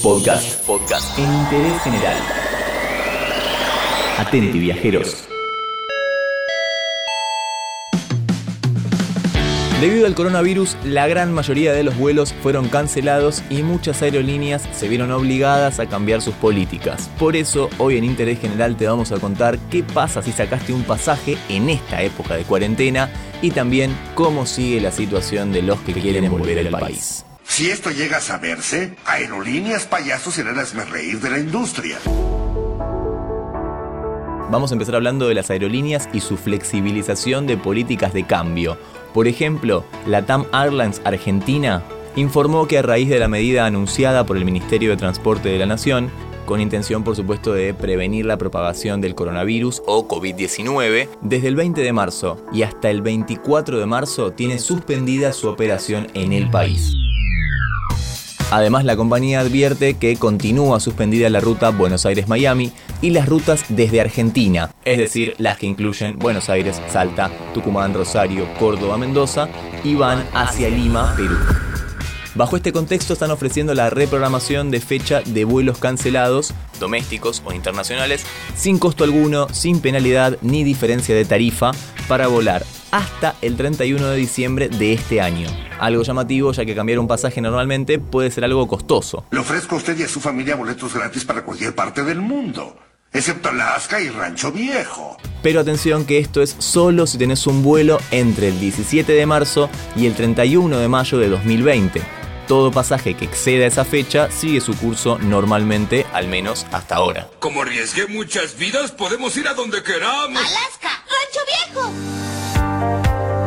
Podcast. Podcast. En interés general. Atenti, viajeros. Debido al coronavirus, la gran mayoría de los vuelos fueron cancelados y muchas aerolíneas se vieron obligadas a cambiar sus políticas. Por eso, hoy en Interés General te vamos a contar qué pasa si sacaste un pasaje en esta época de cuarentena y también cómo sigue la situación de los que quieren volver al país. Si esto llega a saberse, aerolíneas payasos serán las reír de la industria. Vamos a empezar hablando de las aerolíneas y su flexibilización de políticas de cambio. Por ejemplo, la TAM Airlines Argentina informó que a raíz de la medida anunciada por el Ministerio de Transporte de la Nación, con intención por supuesto de prevenir la propagación del coronavirus o COVID-19, desde el 20 de marzo y hasta el 24 de marzo tiene suspendida su operación en el país. Además, la compañía advierte que continúa suspendida la ruta Buenos Aires-Miami y las rutas desde Argentina, es decir, las que incluyen Buenos Aires, Salta, Tucumán, Rosario, Córdoba, Mendoza y van hacia Lima, Perú. Bajo este contexto están ofreciendo la reprogramación de fecha de vuelos cancelados, domésticos o internacionales, sin costo alguno, sin penalidad ni diferencia de tarifa, para volar hasta el 31 de diciembre de este año. Algo llamativo ya que cambiar un pasaje normalmente puede ser algo costoso. Le ofrezco a usted y a su familia boletos gratis para cualquier parte del mundo, excepto Alaska y Rancho Viejo. Pero atención que esto es solo si tenés un vuelo entre el 17 de marzo y el 31 de mayo de 2020. Todo pasaje que exceda esa fecha sigue su curso normalmente, al menos hasta ahora. Como arriesgué muchas vidas, podemos ir a donde queramos. Alaska.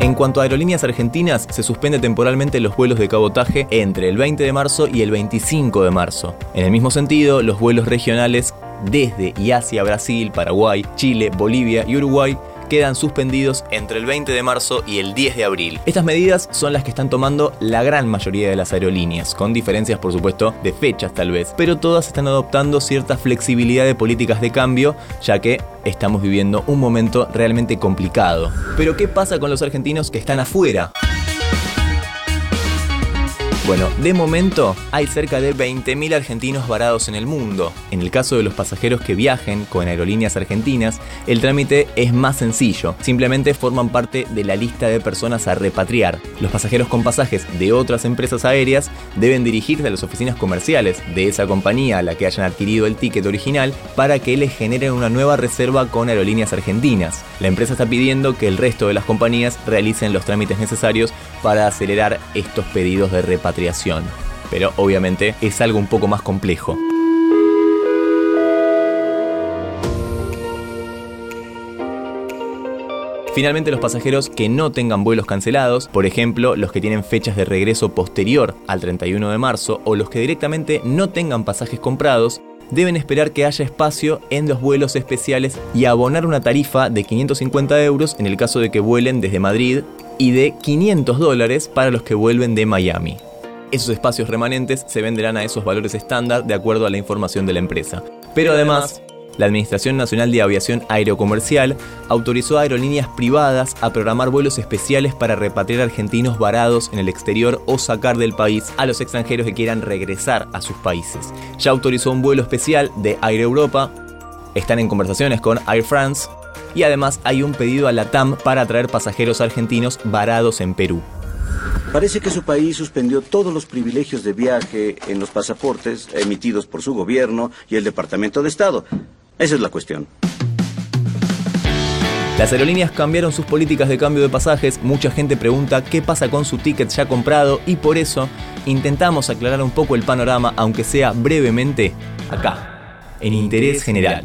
En cuanto a aerolíneas argentinas, se suspende temporalmente los vuelos de cabotaje entre el 20 de marzo y el 25 de marzo. En el mismo sentido, los vuelos regionales desde y hacia Brasil, Paraguay, Chile, Bolivia y Uruguay quedan suspendidos entre el 20 de marzo y el 10 de abril. Estas medidas son las que están tomando la gran mayoría de las aerolíneas, con diferencias por supuesto de fechas tal vez, pero todas están adoptando cierta flexibilidad de políticas de cambio, ya que estamos viviendo un momento realmente complicado. Pero ¿qué pasa con los argentinos que están afuera? Bueno, de momento hay cerca de 20.000 argentinos varados en el mundo. En el caso de los pasajeros que viajen con aerolíneas argentinas, el trámite es más sencillo. Simplemente forman parte de la lista de personas a repatriar. Los pasajeros con pasajes de otras empresas aéreas deben dirigirse a las oficinas comerciales de esa compañía a la que hayan adquirido el ticket original para que les generen una nueva reserva con aerolíneas argentinas. La empresa está pidiendo que el resto de las compañías realicen los trámites necesarios para acelerar estos pedidos de repatriación pero obviamente es algo un poco más complejo. Finalmente, los pasajeros que no tengan vuelos cancelados, por ejemplo, los que tienen fechas de regreso posterior al 31 de marzo o los que directamente no tengan pasajes comprados, deben esperar que haya espacio en los vuelos especiales y abonar una tarifa de 550 euros en el caso de que vuelen desde Madrid y de 500 dólares para los que vuelven de Miami. Esos espacios remanentes se venderán a esos valores estándar de acuerdo a la información de la empresa. Pero además, la Administración Nacional de Aviación Aerocomercial autorizó a aerolíneas privadas a programar vuelos especiales para repatriar argentinos varados en el exterior o sacar del país a los extranjeros que quieran regresar a sus países. Ya autorizó un vuelo especial de Air Europa, están en conversaciones con Air France y además hay un pedido a la TAM para traer pasajeros argentinos varados en Perú. Parece que su país suspendió todos los privilegios de viaje en los pasaportes emitidos por su gobierno y el Departamento de Estado. Esa es la cuestión. Las aerolíneas cambiaron sus políticas de cambio de pasajes, mucha gente pregunta qué pasa con su ticket ya comprado y por eso intentamos aclarar un poco el panorama, aunque sea brevemente, acá, en Interés General.